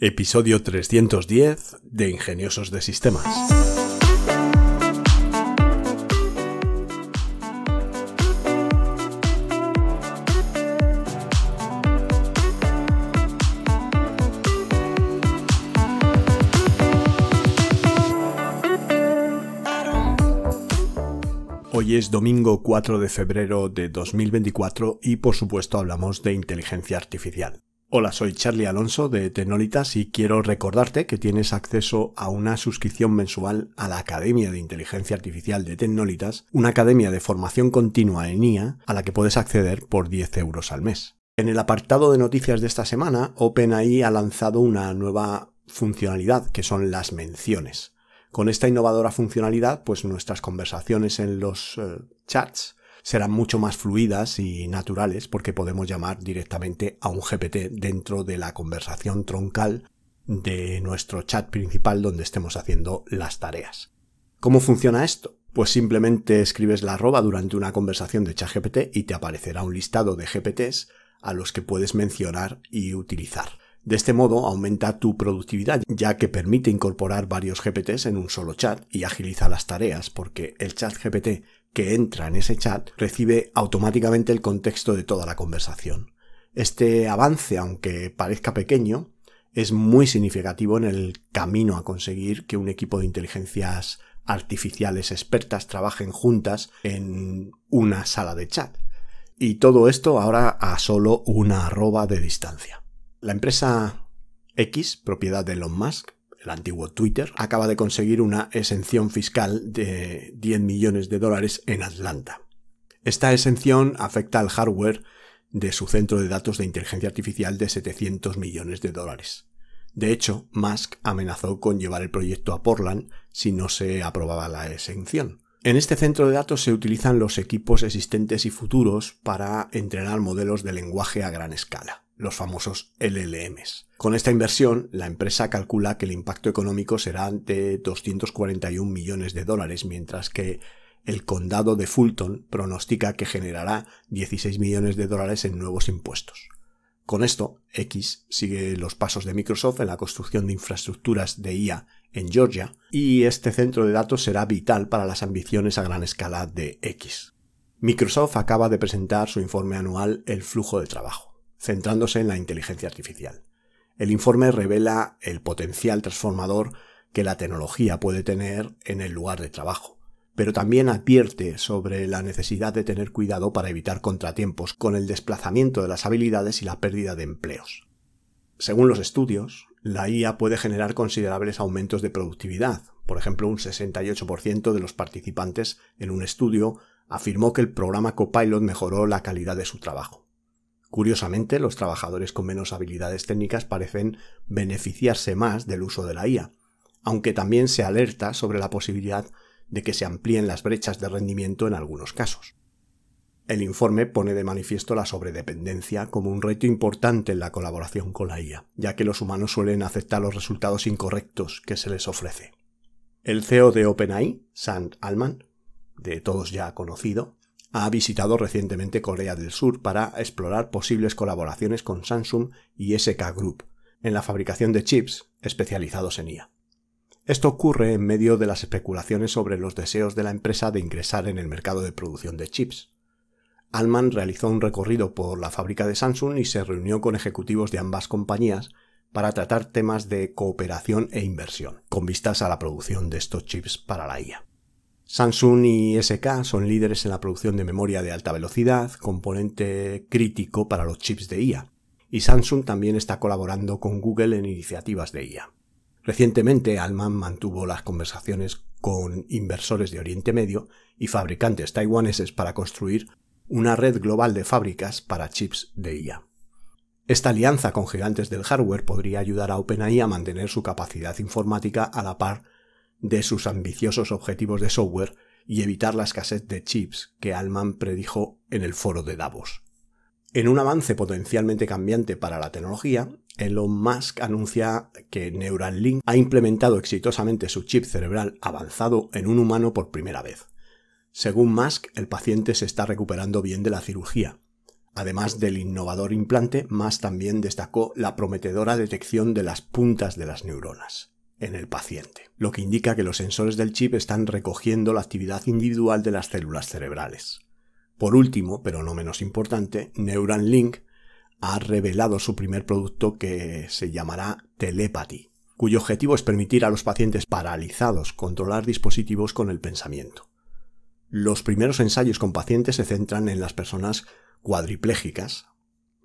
Episodio 310 de Ingeniosos de Sistemas. Hoy es domingo 4 de febrero de 2024 y por supuesto hablamos de inteligencia artificial. Hola, soy Charlie Alonso de Tecnolitas y quiero recordarte que tienes acceso a una suscripción mensual a la Academia de Inteligencia Artificial de Tecnolitas, una academia de formación continua en IA a la que puedes acceder por 10 euros al mes. En el apartado de noticias de esta semana, OpenAI ha lanzado una nueva funcionalidad que son las menciones. Con esta innovadora funcionalidad, pues nuestras conversaciones en los eh, chats serán mucho más fluidas y naturales porque podemos llamar directamente a un GPT dentro de la conversación troncal de nuestro chat principal donde estemos haciendo las tareas. ¿Cómo funciona esto? Pues simplemente escribes la arroba durante una conversación de ChatGPT y te aparecerá un listado de GPTs a los que puedes mencionar y utilizar. De este modo aumenta tu productividad, ya que permite incorporar varios GPTs en un solo chat y agiliza las tareas, porque el chat GPT que entra en ese chat recibe automáticamente el contexto de toda la conversación. Este avance, aunque parezca pequeño, es muy significativo en el camino a conseguir que un equipo de inteligencias artificiales expertas trabajen juntas en una sala de chat. Y todo esto ahora a solo una arroba de distancia. La empresa X, propiedad de Elon Musk, el antiguo Twitter, acaba de conseguir una exención fiscal de 10 millones de dólares en Atlanta. Esta exención afecta al hardware de su centro de datos de inteligencia artificial de 700 millones de dólares. De hecho, Musk amenazó con llevar el proyecto a Portland si no se aprobaba la exención. En este centro de datos se utilizan los equipos existentes y futuros para entrenar modelos de lenguaje a gran escala los famosos LLMs. Con esta inversión, la empresa calcula que el impacto económico será de 241 millones de dólares, mientras que el condado de Fulton pronostica que generará 16 millones de dólares en nuevos impuestos. Con esto, X sigue los pasos de Microsoft en la construcción de infraestructuras de IA en Georgia, y este centro de datos será vital para las ambiciones a gran escala de X. Microsoft acaba de presentar su informe anual El flujo de trabajo centrándose en la inteligencia artificial. El informe revela el potencial transformador que la tecnología puede tener en el lugar de trabajo, pero también advierte sobre la necesidad de tener cuidado para evitar contratiempos con el desplazamiento de las habilidades y la pérdida de empleos. Según los estudios, la IA puede generar considerables aumentos de productividad. Por ejemplo, un 68% de los participantes en un estudio afirmó que el programa Copilot mejoró la calidad de su trabajo. Curiosamente, los trabajadores con menos habilidades técnicas parecen beneficiarse más del uso de la IA, aunque también se alerta sobre la posibilidad de que se amplíen las brechas de rendimiento en algunos casos. El informe pone de manifiesto la sobredependencia como un reto importante en la colaboración con la IA, ya que los humanos suelen aceptar los resultados incorrectos que se les ofrece. El CEO de OpenAI, Sam Altman, de todos ya conocido, ha visitado recientemente Corea del Sur para explorar posibles colaboraciones con Samsung y SK Group en la fabricación de chips especializados en IA. Esto ocurre en medio de las especulaciones sobre los deseos de la empresa de ingresar en el mercado de producción de chips. Alman realizó un recorrido por la fábrica de Samsung y se reunió con ejecutivos de ambas compañías para tratar temas de cooperación e inversión, con vistas a la producción de estos chips para la IA. Samsung y SK son líderes en la producción de memoria de alta velocidad, componente crítico para los chips de IA, y Samsung también está colaborando con Google en iniciativas de IA. Recientemente, Alman mantuvo las conversaciones con inversores de Oriente Medio y fabricantes taiwaneses para construir una red global de fábricas para chips de IA. Esta alianza con gigantes del hardware podría ayudar a OpenAI a mantener su capacidad informática a la par de sus ambiciosos objetivos de software y evitar la escasez de chips que Alman predijo en el foro de Davos. En un avance potencialmente cambiante para la tecnología, Elon Musk anuncia que Neuralink ha implementado exitosamente su chip cerebral avanzado en un humano por primera vez. Según Musk, el paciente se está recuperando bien de la cirugía, Además del innovador implante, más también destacó la prometedora detección de las puntas de las neuronas en el paciente, lo que indica que los sensores del chip están recogiendo la actividad individual de las células cerebrales. Por último, pero no menos importante, Neuralink ha revelado su primer producto que se llamará Telepathy, cuyo objetivo es permitir a los pacientes paralizados controlar dispositivos con el pensamiento. Los primeros ensayos con pacientes se centran en las personas cuadriplégicas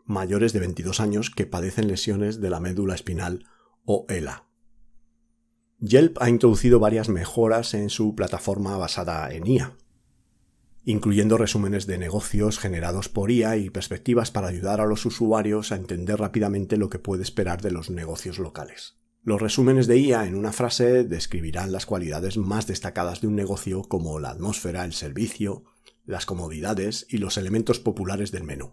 mayores de 22 años que padecen lesiones de la médula espinal o ELA. Yelp ha introducido varias mejoras en su plataforma basada en IA, incluyendo resúmenes de negocios generados por IA y perspectivas para ayudar a los usuarios a entender rápidamente lo que puede esperar de los negocios locales. Los resúmenes de IA en una frase describirán las cualidades más destacadas de un negocio como la atmósfera, el servicio, las comodidades y los elementos populares del menú.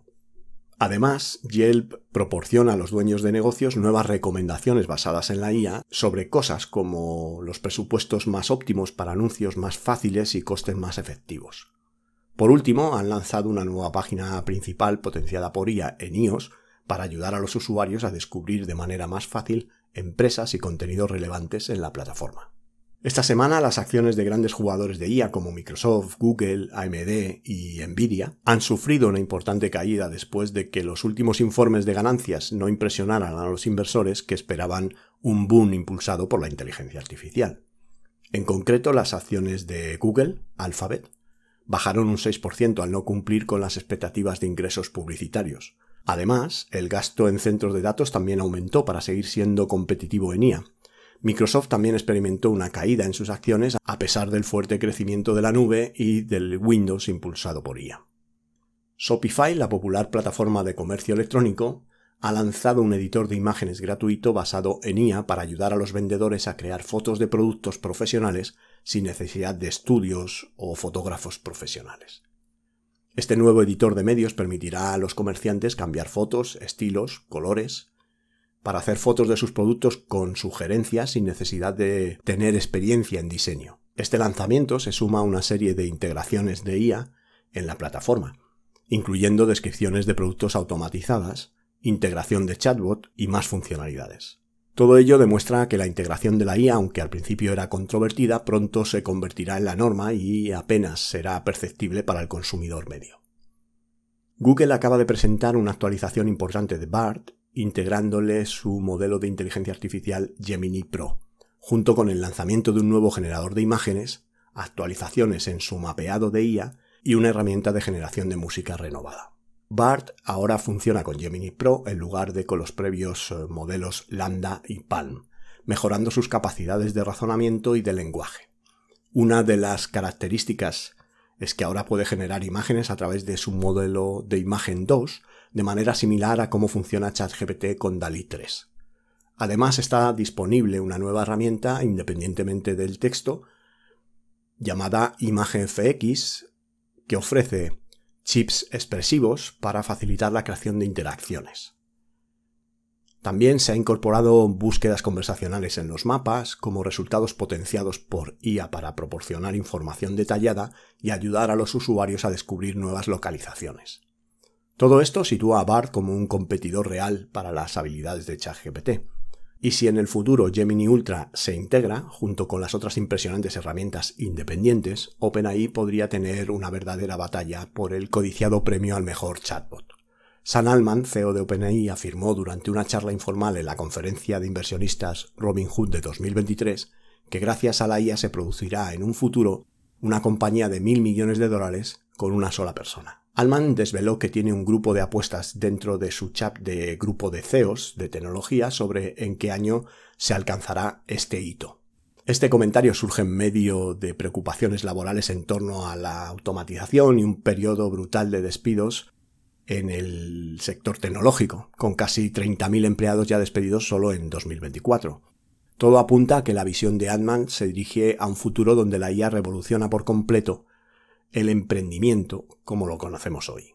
Además, Yelp proporciona a los dueños de negocios nuevas recomendaciones basadas en la IA sobre cosas como los presupuestos más óptimos para anuncios más fáciles y costes más efectivos. Por último, han lanzado una nueva página principal potenciada por IA en iOS para ayudar a los usuarios a descubrir de manera más fácil empresas y contenidos relevantes en la plataforma. Esta semana las acciones de grandes jugadores de IA como Microsoft, Google, AMD y Nvidia han sufrido una importante caída después de que los últimos informes de ganancias no impresionaran a los inversores que esperaban un boom impulsado por la inteligencia artificial. En concreto, las acciones de Google, Alphabet, bajaron un 6% al no cumplir con las expectativas de ingresos publicitarios, Además, el gasto en centros de datos también aumentó para seguir siendo competitivo en IA. Microsoft también experimentó una caída en sus acciones a pesar del fuerte crecimiento de la nube y del Windows impulsado por IA. Shopify, la popular plataforma de comercio electrónico, ha lanzado un editor de imágenes gratuito basado en IA para ayudar a los vendedores a crear fotos de productos profesionales sin necesidad de estudios o fotógrafos profesionales. Este nuevo editor de medios permitirá a los comerciantes cambiar fotos, estilos, colores, para hacer fotos de sus productos con sugerencias sin necesidad de tener experiencia en diseño. Este lanzamiento se suma a una serie de integraciones de IA en la plataforma, incluyendo descripciones de productos automatizadas, integración de chatbot y más funcionalidades. Todo ello demuestra que la integración de la IA, aunque al principio era controvertida, pronto se convertirá en la norma y apenas será perceptible para el consumidor medio. Google acaba de presentar una actualización importante de BART, integrándole su modelo de inteligencia artificial Gemini Pro, junto con el lanzamiento de un nuevo generador de imágenes, actualizaciones en su mapeado de IA y una herramienta de generación de música renovada. BART ahora funciona con Gemini Pro en lugar de con los previos eh, modelos Lambda y Palm, mejorando sus capacidades de razonamiento y de lenguaje. Una de las características es que ahora puede generar imágenes a través de su modelo de imagen 2, de manera similar a cómo funciona ChatGPT con DALI 3. Además está disponible una nueva herramienta independientemente del texto llamada ImagenFX que ofrece chips expresivos para facilitar la creación de interacciones. También se ha incorporado búsquedas conversacionales en los mapas como resultados potenciados por IA para proporcionar información detallada y ayudar a los usuarios a descubrir nuevas localizaciones. Todo esto sitúa a BART como un competidor real para las habilidades de ChatGPT. Y si en el futuro Gemini Ultra se integra, junto con las otras impresionantes herramientas independientes, OpenAI podría tener una verdadera batalla por el codiciado premio al mejor chatbot. Sam Altman, CEO de OpenAI, afirmó durante una charla informal en la conferencia de inversionistas Robinhood de 2023 que gracias a la IA se producirá en un futuro una compañía de mil millones de dólares con una sola persona. Alman desveló que tiene un grupo de apuestas dentro de su chat de grupo de CEOs de tecnología sobre en qué año se alcanzará este hito. Este comentario surge en medio de preocupaciones laborales en torno a la automatización y un periodo brutal de despidos en el sector tecnológico, con casi 30.000 empleados ya despedidos solo en 2024. Todo apunta a que la visión de Altman se dirige a un futuro donde la IA revoluciona por completo el emprendimiento como lo conocemos hoy.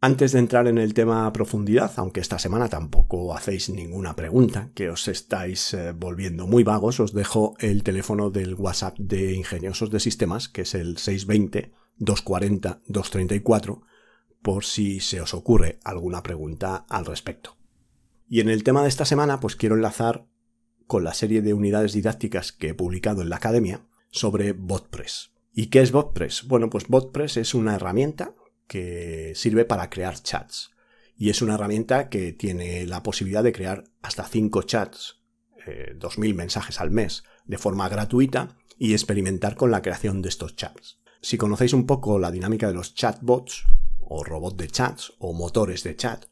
Antes de entrar en el tema a profundidad, aunque esta semana tampoco hacéis ninguna pregunta, que os estáis eh, volviendo muy vagos, os dejo el teléfono del WhatsApp de Ingeniosos de Sistemas, que es el 620 240 234, por si se os ocurre alguna pregunta al respecto. Y en el tema de esta semana, pues quiero enlazar con la serie de unidades didácticas que he publicado en la academia sobre BotPress. ¿Y qué es BotPress? Bueno, pues BotPress es una herramienta que sirve para crear chats. Y es una herramienta que tiene la posibilidad de crear hasta 5 chats, 2.000 eh, mensajes al mes, de forma gratuita y experimentar con la creación de estos chats. Si conocéis un poco la dinámica de los chatbots, o robots de chats, o motores de chat,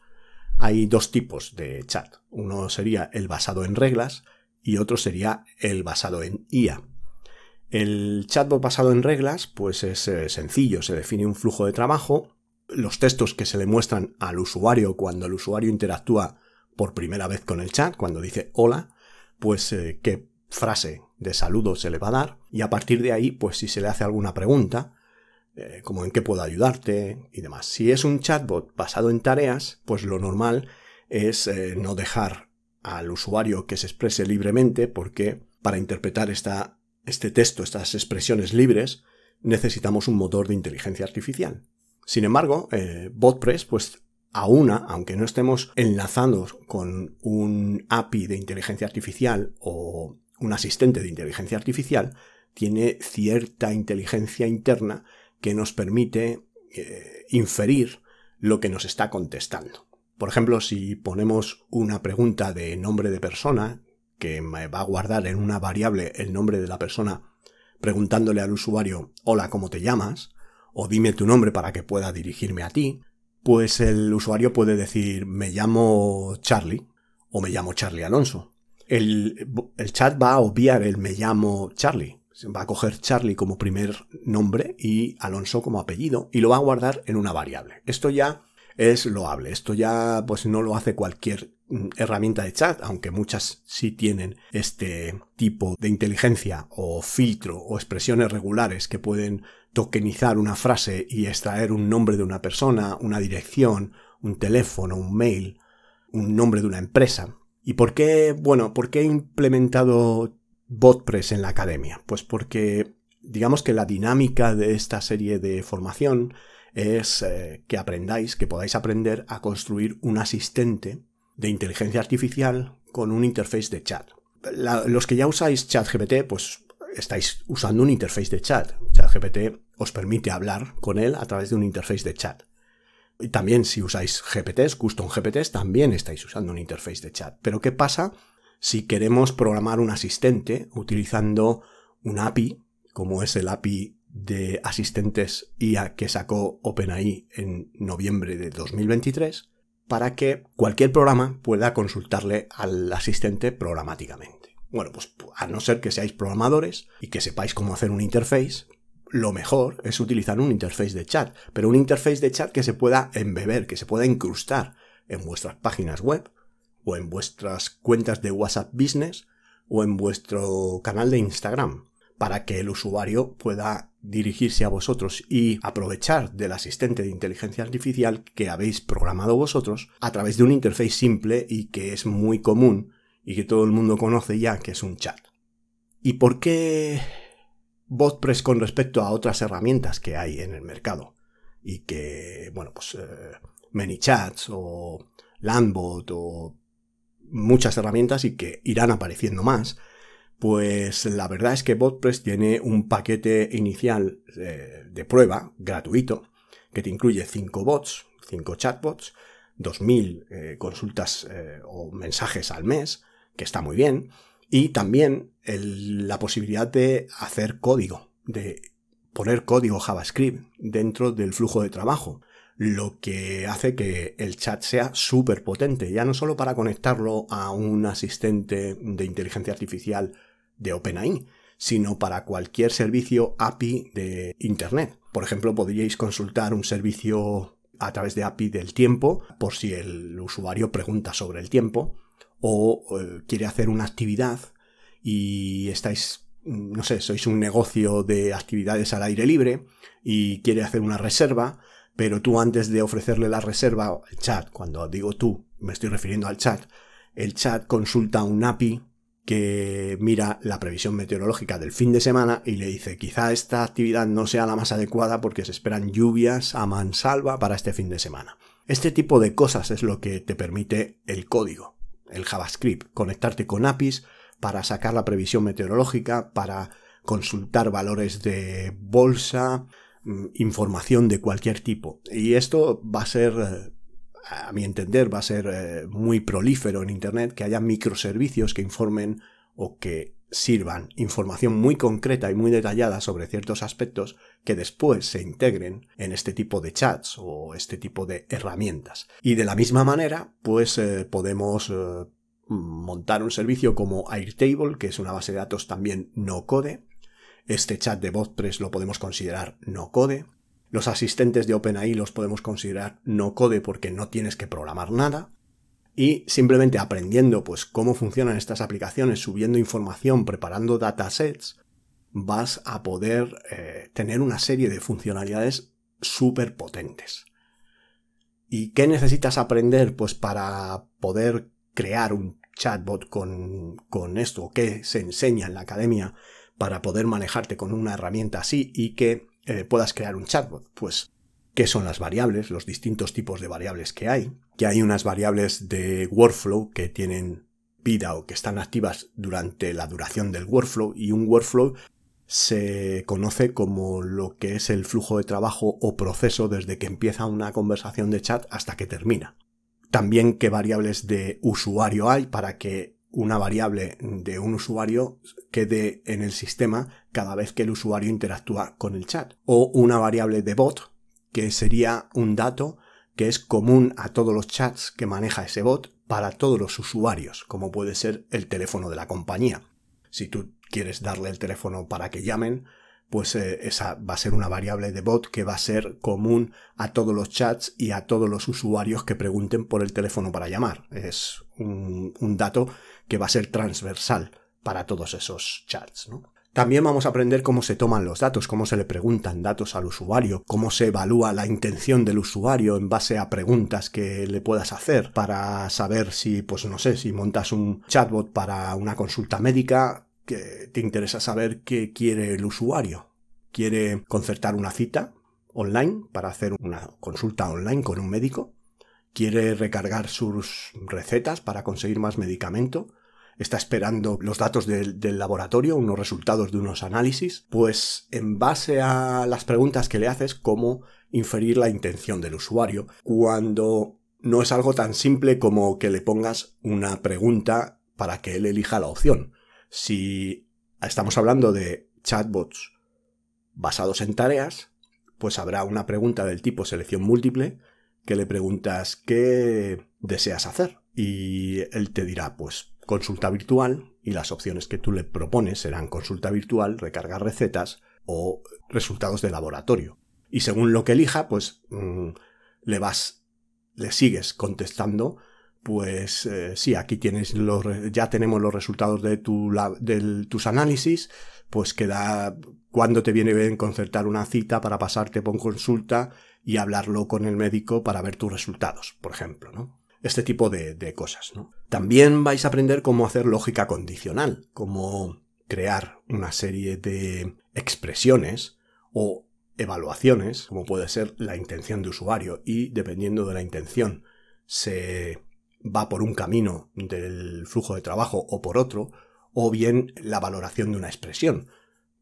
hay dos tipos de chat. Uno sería el basado en reglas y otro sería el basado en IA. El chatbot basado en reglas, pues es eh, sencillo, se define un flujo de trabajo, los textos que se le muestran al usuario cuando el usuario interactúa por primera vez con el chat, cuando dice hola, pues eh, qué frase de saludo se le va a dar y a partir de ahí, pues si se le hace alguna pregunta, eh, como en qué puedo ayudarte y demás. Si es un chatbot basado en tareas, pues lo normal es no dejar al usuario que se exprese libremente porque para interpretar esta, este texto, estas expresiones libres, necesitamos un motor de inteligencia artificial. Sin embargo, eh, BotPress, pues aúna, aunque no estemos enlazados con un API de inteligencia artificial o un asistente de inteligencia artificial, tiene cierta inteligencia interna que nos permite eh, inferir lo que nos está contestando. Por ejemplo, si ponemos una pregunta de nombre de persona, que me va a guardar en una variable el nombre de la persona, preguntándole al usuario, hola, ¿cómo te llamas? o dime tu nombre para que pueda dirigirme a ti, pues el usuario puede decir, me llamo Charlie o me llamo Charlie Alonso. El, el chat va a obviar el me llamo Charlie va a coger Charlie como primer nombre y Alonso como apellido y lo va a guardar en una variable. Esto ya es loable. Esto ya pues no lo hace cualquier herramienta de chat, aunque muchas sí tienen este tipo de inteligencia o filtro o expresiones regulares que pueden tokenizar una frase y extraer un nombre de una persona, una dirección, un teléfono, un mail, un nombre de una empresa. ¿Y por qué, bueno, por qué he implementado BotPress en la academia? Pues porque digamos que la dinámica de esta serie de formación es eh, que aprendáis, que podáis aprender a construir un asistente de inteligencia artificial con un interface de chat. los que ya usáis ChatGPT, pues estáis usando un interface de chat. ChatGPT os permite hablar con él a través de un interface de chat. Y también si usáis GPTs, custom GPTs, también estáis usando un interface de chat. Pero ¿qué pasa si queremos programar un asistente utilizando un API, como es el API de asistentes IA que sacó OpenAI en noviembre de 2023, para que cualquier programa pueda consultarle al asistente programáticamente. Bueno, pues a no ser que seáis programadores y que sepáis cómo hacer un interface, lo mejor es utilizar un interface de chat, pero un interface de chat que se pueda embeber, que se pueda incrustar en vuestras páginas web o en vuestras cuentas de WhatsApp Business o en vuestro canal de Instagram para que el usuario pueda dirigirse a vosotros y aprovechar del asistente de inteligencia artificial que habéis programado vosotros a través de un interface simple y que es muy común y que todo el mundo conoce ya, que es un chat. ¿Y por qué BotPress con respecto a otras herramientas que hay en el mercado? Y que, bueno, pues eh, ManyChats o Landbot o muchas herramientas y que irán apareciendo más, pues la verdad es que BotPress tiene un paquete inicial eh, de, prueba gratuito que te incluye 5 bots, 5 chatbots, 2000 eh, consultas eh, o mensajes al mes, que está muy bien, y también la posibilidad de hacer código, de poner código JavaScript dentro del flujo de trabajo lo que hace que el chat sea súper potente, ya no solo para conectarlo a un asistente de inteligencia artificial de OpenAI, sino para cualquier servicio API de Internet. Por ejemplo, podríais consultar un servicio a través de API del tiempo por si el usuario pregunta sobre el tiempo o eh, quiere hacer una actividad y estáis, no sé, sois un negocio de actividades al aire libre y quiere hacer una reserva, pero tú antes de ofrecerle la reserva al chat, cuando digo tú, me estoy refiriendo al chat, el chat consulta un API que mira la previsión meteorológica del fin de semana y le dice quizá esta actividad no sea la más adecuada porque se esperan lluvias a mansalva para este fin de semana. Este tipo de cosas es lo que te permite el código, el JavaScript, conectarte con APIs para sacar la previsión meteorológica, para consultar valores de bolsa, información de cualquier tipo. Y esto va a ser eh, a mi entender, va a ser eh, muy prolífero en Internet que haya microservicios que informen o que sirvan información muy concreta y muy detallada sobre ciertos aspectos que después se integren en este tipo de chats o este tipo de herramientas. Y de la misma manera, pues eh, podemos montar un servicio como Airtable, que es una base de datos también no code. Este chat de WordPress lo podemos considerar no code. Los asistentes de OpenAI los podemos considerar no code porque no tienes que programar nada. Y simplemente aprendiendo pues cómo funcionan estas aplicaciones, subiendo información, preparando datasets, vas a poder eh, tener una serie de funcionalidades súper potentes. ¿Y qué necesitas aprender? Pues para poder crear un chatbot con, con esto, qué se enseña en la academia para poder manejarte con una herramienta así y que eh, puedas crear un chatbot. Pues, ¿qué son las variables? Los distintos tipos de variables que hay. Que hay unas variables de workflow que tienen vida o que están activas durante la duración del workflow y un workflow se conoce como lo que es el flujo de trabajo o proceso desde que empieza una conversación de chat hasta que termina. También qué variables de usuario hay para que una variable de un usuario quede en el sistema cada vez que el usuario interactúa con el chat. O una variable de bot, que sería un dato que es común a todos los chats que maneja ese bot para todos los usuarios, como puede ser el teléfono de la compañía. Si tú quieres darle el teléfono para que llamen, pues eh, esa va a ser una variable de bot que va a ser común a todos los chats y a todos los usuarios que pregunten por el teléfono para llamar. Es un, un dato que va a ser transversal para todos esos chats. ¿no? También vamos a aprender cómo se toman los datos, cómo se le preguntan datos al usuario, cómo se evalúa la intención del usuario en base a preguntas que le puedas hacer para saber si, pues no sé, si montas un chatbot para una consulta médica, que te interesa saber qué quiere el usuario. ¿Quiere concertar una cita online para hacer una consulta online con un médico? Quiere recargar sus recetas para conseguir más medicamento, está esperando los datos del, laboratorio, unos resultados de unos análisis, pues en base a las preguntas que le haces, cómo inferir la intención del usuario, cuando no es algo tan simple como que le pongas una pregunta para que él elija la opción. Si estamos hablando de chatbots basados en tareas, pues habrá una pregunta del tipo selección múltiple que le preguntas qué deseas hacer y él te dirá pues consulta virtual y las opciones que tú le propones serán consulta virtual, recargar recetas o resultados de laboratorio. Y según lo que elija, pues mm, le vas, le sigues contestando, pues eh, sí, aquí tienes los, ya tenemos los resultados de, tu, de tus análisis, pues queda cuando te viene bien concertar una cita para pasarte por consulta y hablarlo con el médico para ver tus resultados, por ejemplo, ¿no? Este tipo de, cosas, ¿no? También vais a aprender cómo hacer lógica condicional, cómo crear una serie de expresiones o evaluaciones, como puede ser la intención de usuario, y dependiendo de la intención, se va por un camino del flujo de trabajo o por otro, o bien la valoración de una expresión.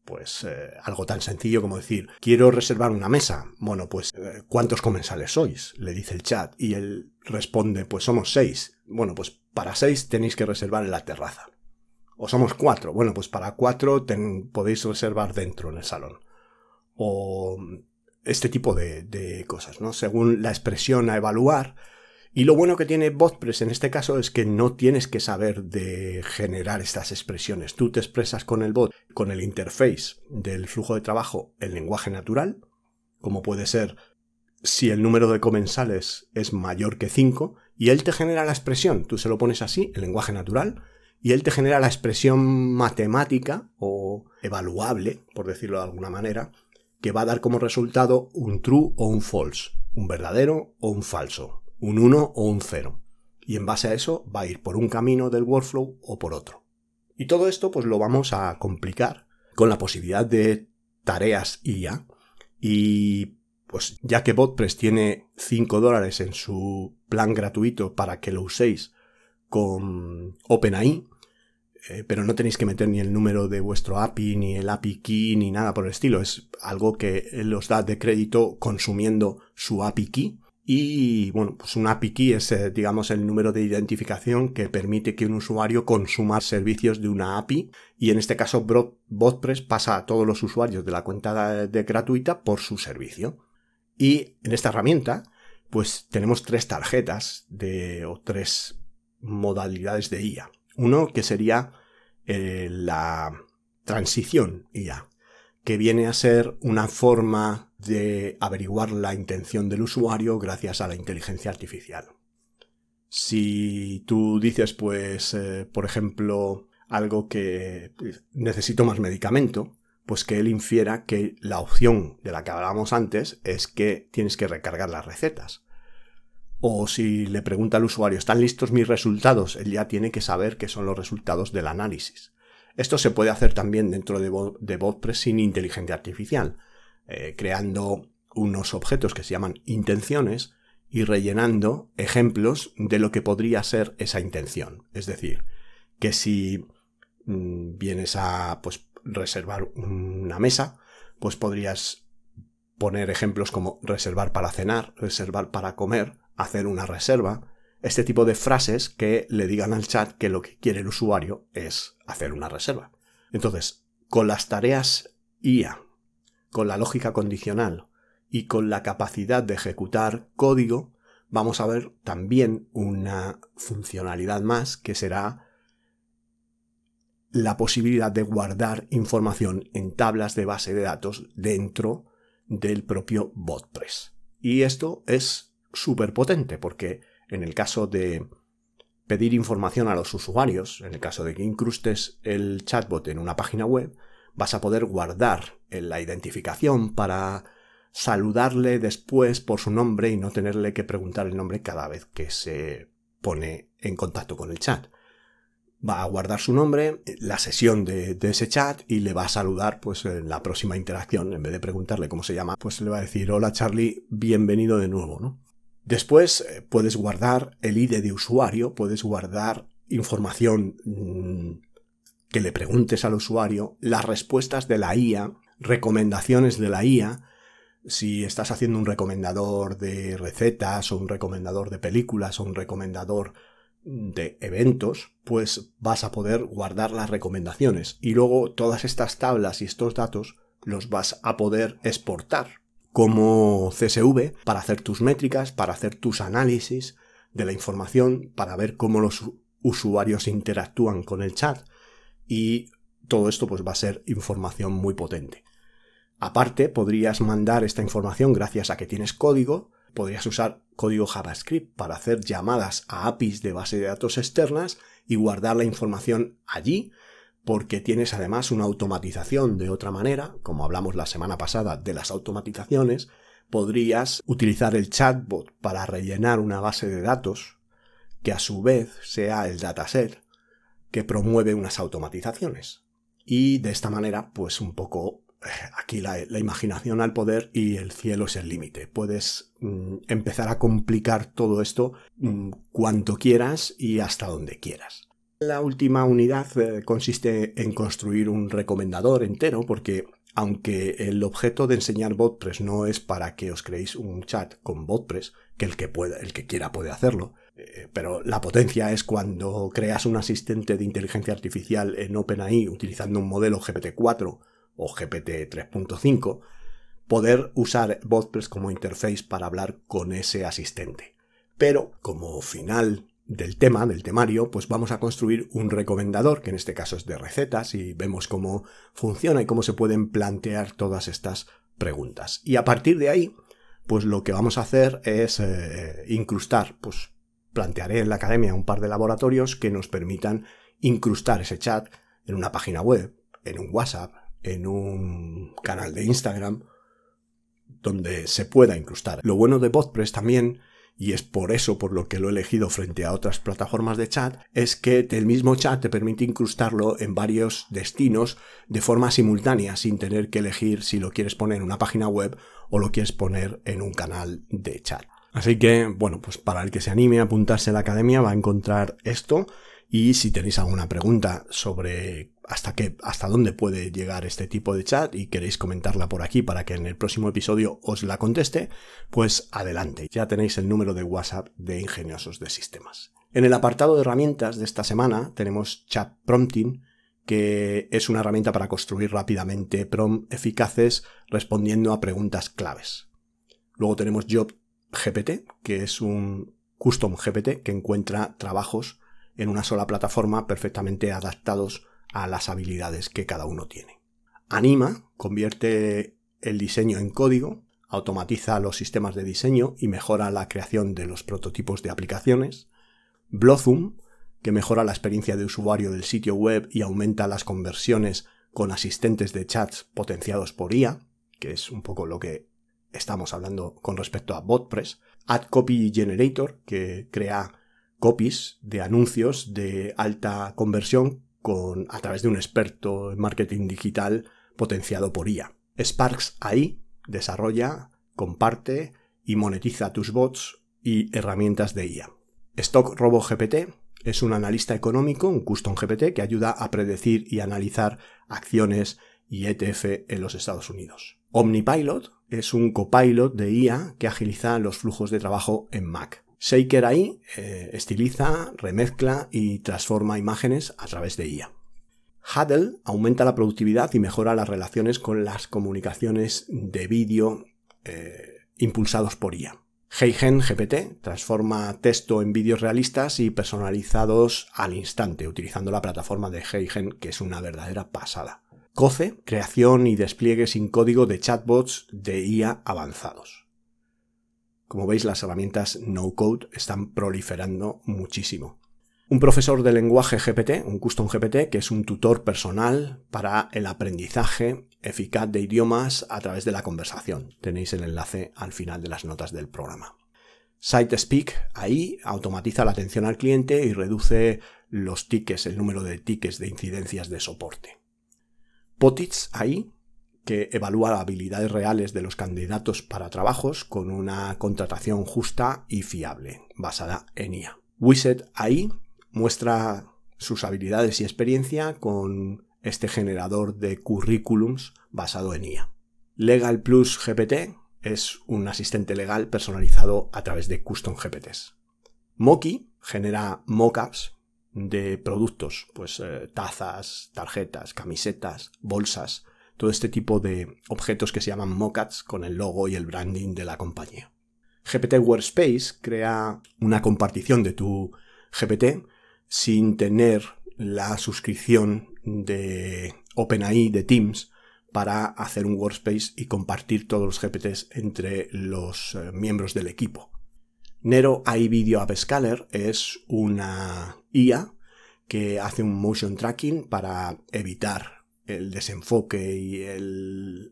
Pues eh, algo tan sencillo como decir, quiero reservar una mesa. Bueno, pues eh, ¿cuántos comensales sois? Le dice el chat y él responde, pues somos seis. Bueno, pues para seis tenéis que reservar en la terraza. O somos cuatro. Bueno, pues para cuatro podéis reservar dentro en el salón. O este tipo de, de cosas, ¿no? Según la expresión a evaluar, y lo bueno que tiene BotPress en este caso es que no tienes que saber de generar estas expresiones. Tú te expresas con el bot, con el interface del flujo de trabajo en lenguaje natural, como puede ser si el número de comensales es mayor que 5, y él te genera la expresión. Tú se lo pones así, en lenguaje natural, y él te genera la expresión matemática o evaluable, por decirlo de alguna manera, que va a dar como resultado un true o un false, un verdadero o un falso, un 1 o un 0. Y en base a eso va a ir por un camino del workflow o por otro. Y todo esto pues lo vamos a complicar con la posibilidad de tareas IA y pues ya que BotPress tiene 5 dólares en su plan gratuito para que lo uséis con OpenAI, eh, pero no tenéis que meter ni el número de vuestro API, ni el API key, ni nada por el estilo. Es algo que él os da de crédito consumiendo su API key. Y bueno, pues un API key es, eh, digamos, el número de identificación que permite que un usuario consuma servicios de una API. Y en este caso, BotPress pasa a todos los usuarios de la cuenta de gratuita por su servicio. Y en esta herramienta, pues tenemos tres tarjetas de, o tres modalidades de IA. Uno que sería eh, la transición IA, que viene a ser una forma de averiguar la intención del usuario gracias a la inteligencia artificial. Si tú dices, pues, eh, por ejemplo, algo que necesito más medicamento, pues que él infiera que la opción de la que hablábamos antes es que tienes que recargar las recetas. O si le pregunta al usuario, ¿están listos mis resultados? Él ya tiene que saber qué son los resultados del análisis. Esto se puede hacer también dentro de, de sin inteligencia artificial, eh, creando unos objetos que se llaman intenciones y rellenando ejemplos de lo que podría ser esa intención. Es decir, que si mm, vienes a pues, reservar una mesa, pues podrías poner ejemplos como reservar para cenar, reservar para comer, hacer una reserva, este tipo de frases que le digan al chat que lo que quiere el usuario es hacer una reserva. Entonces, con las tareas IA, con la lógica condicional y con la capacidad de ejecutar código, vamos a ver también una funcionalidad más que será la posibilidad de guardar información en tablas de base de datos dentro del propio BotPress. Y esto es súper potente porque en el caso de pedir información a los usuarios, en el caso de que incrustes el chatbot en una página web, vas a poder guardar la identificación para saludarle después por su nombre y no tenerle que preguntar el nombre cada vez que se pone en contacto con el chat. Va a guardar su nombre, la sesión de, ese chat y le va a saludar pues en la próxima interacción. En vez de preguntarle cómo se llama, pues le va a decir hola Charlie, bienvenido de nuevo, ¿no? Después eh, puedes guardar el ID de usuario, puedes guardar información mm, que le preguntes al usuario, las respuestas de la IA, recomendaciones de la IA, si estás haciendo un recomendador de recetas o un recomendador de películas o un recomendador de eventos, pues vas a poder guardar las recomendaciones. Y luego todas estas tablas y estos datos los vas a poder exportar como CSV para hacer tus métricas, para hacer tus análisis de la información, para ver cómo los usuarios interactúan con el chat y todo esto pues va a ser información muy potente. Aparte, podrías mandar esta información gracias a que tienes código, podrías usar código JavaScript para hacer llamadas a APIs de base de datos externas y guardar la información allí porque tienes además una automatización de otra manera, como hablamos la semana pasada de las automatizaciones, podrías utilizar el chatbot para rellenar una base de datos que a su vez sea el dataset que promueve unas automatizaciones. Y de esta manera, pues un poco eh, aquí la, imaginación al poder y el cielo es el límite. Puedes mm, empezar a complicar todo esto mm, cuanto quieras y hasta donde quieras. La última unidad eh, consiste en construir un recomendador entero porque aunque el objeto de enseñar BotPress no es para que os creéis un chat con BotPress, que el que pueda, el que quiera puede hacerlo, pero la potencia es cuando creas un asistente de inteligencia artificial en OpenAI utilizando un modelo GPT-4 o GPT 3.5, poder usar BotPress como interface para hablar con ese asistente. Pero como final del tema, del temario, pues vamos a construir un recomendador, que en este caso es de recetas, y vemos cómo funciona y cómo se pueden plantear todas estas preguntas. Y a partir de ahí, pues lo que vamos a hacer es eh, incrustar, pues plantearé en la academia un par de laboratorios que nos permitan incrustar ese chat en una página web, en un WhatsApp, en un canal de Instagram, donde se pueda incrustar. Lo bueno de BotPress también y es por eso por lo que lo he elegido frente a otras plataformas de chat, es que el mismo chat te permite incrustarlo en varios destinos de forma simultánea sin tener que elegir si lo quieres poner en una página web o lo quieres poner en un canal de chat. Así que, bueno, pues para el que se anime a apuntarse a la academia va a encontrar esto y si tenéis alguna pregunta sobre hasta qué, hasta dónde puede llegar este tipo de chat y queréis comentarla por aquí para que en el próximo episodio os la conteste, pues adelante. Ya tenéis el número de WhatsApp de Ingeniosos de Sistemas. En el apartado de herramientas de esta semana tenemos Chat Prompting, que es una herramienta para construir rápidamente prompts eficaces respondiendo a preguntas claves. Luego tenemos Job GPT, que es un custom GPT que encuentra trabajos en una sola plataforma perfectamente adaptados a las habilidades que cada uno tiene. Anima convierte el diseño en código, automatiza los sistemas de diseño y mejora la creación de los prototipos de aplicaciones. Blossom, que mejora la experiencia de usuario del sitio web y aumenta las conversiones con asistentes de chats potenciados por IA, que es un poco lo que estamos hablando con respecto a BotPress. Ad Copy Generator, que crea copies de anuncios de alta conversión con, a través de un experto en marketing digital potenciado por IA. Sparks AI desarrolla, comparte y monetiza tus bots y herramientas de IA. Stock Robo GPT es un analista económico, un custom GPT que ayuda a predecir y analizar acciones y ETF en los Estados Unidos. Omnipilot es un copilot de IA que agiliza los flujos de trabajo en Mac. Shaker ahí eh, estiliza, remezcla y transforma imágenes a través de IA. Huddle aumenta la productividad y mejora las relaciones con las comunicaciones de vídeo eh, impulsados por IA. Heigen GPT transforma texto en vídeos realistas y personalizados al instante utilizando la plataforma de Heigen que es una verdadera pasada. COCE, creación y despliegue sin código de chatbots de IA avanzados. Como veis, las herramientas no-code están proliferando muchísimo. Un profesor de lenguaje GPT, un custom GPT, que es un tutor personal para el aprendizaje eficaz de idiomas a través de la conversación. Tenéis el enlace al final de las notas del programa. SiteSpeak ahí automatiza la atención al cliente y reduce los tickets, el número de tickets de incidencias de soporte. Potits ahí que evalúa habilidades reales de los candidatos para trabajos con una contratación justa y fiable, basada en IA. Wizard AI muestra sus habilidades y experiencia con este generador de currículums basado en IA. Legal Plus GPT es un asistente legal personalizado a través de custom GPTs. Moki genera mockups de productos, pues eh, tazas, tarjetas, camisetas, bolsas, todo este tipo de objetos que se llaman mockups con el logo y el branding de la compañía. GPT Workspace crea una compartición de tu GPT sin tener la suscripción de OpenAI de Teams para hacer un workspace y compartir todos los GPTs entre los eh, miembros del equipo. Nero AI Video App es una IA que hace un motion tracking para evitar el desenfoque y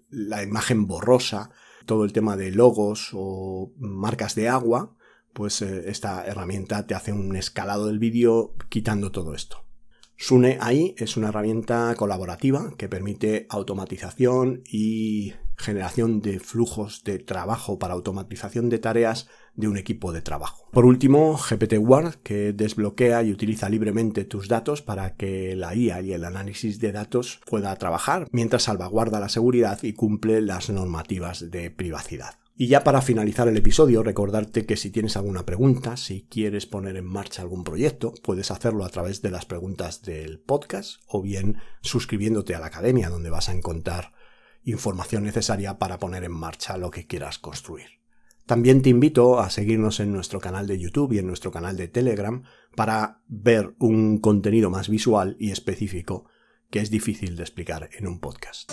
la imagen borrosa, todo el tema de logos o marcas de agua, pues eh, esta herramienta te hace un escalado del vídeo quitando todo esto. Sune AI es una herramienta colaborativa que permite automatización y generación de flujos de trabajo para automatización de tareas de un equipo de trabajo. Por último, GPT Ward, que desbloquea y utiliza libremente tus datos para que la IA y el análisis de datos pueda trabajar mientras salvaguarda la seguridad y cumple las normativas de privacidad. Y ya para finalizar el episodio, recordarte que si tienes alguna pregunta, si quieres poner en marcha algún proyecto, puedes hacerlo a través de las preguntas del podcast o bien suscribiéndote a la academia donde vas a encontrar información necesaria para poner en marcha lo que quieras construir. También te invito a seguirnos en nuestro canal de YouTube y en nuestro canal de Telegram para ver un contenido más visual y específico que es difícil de explicar en un podcast.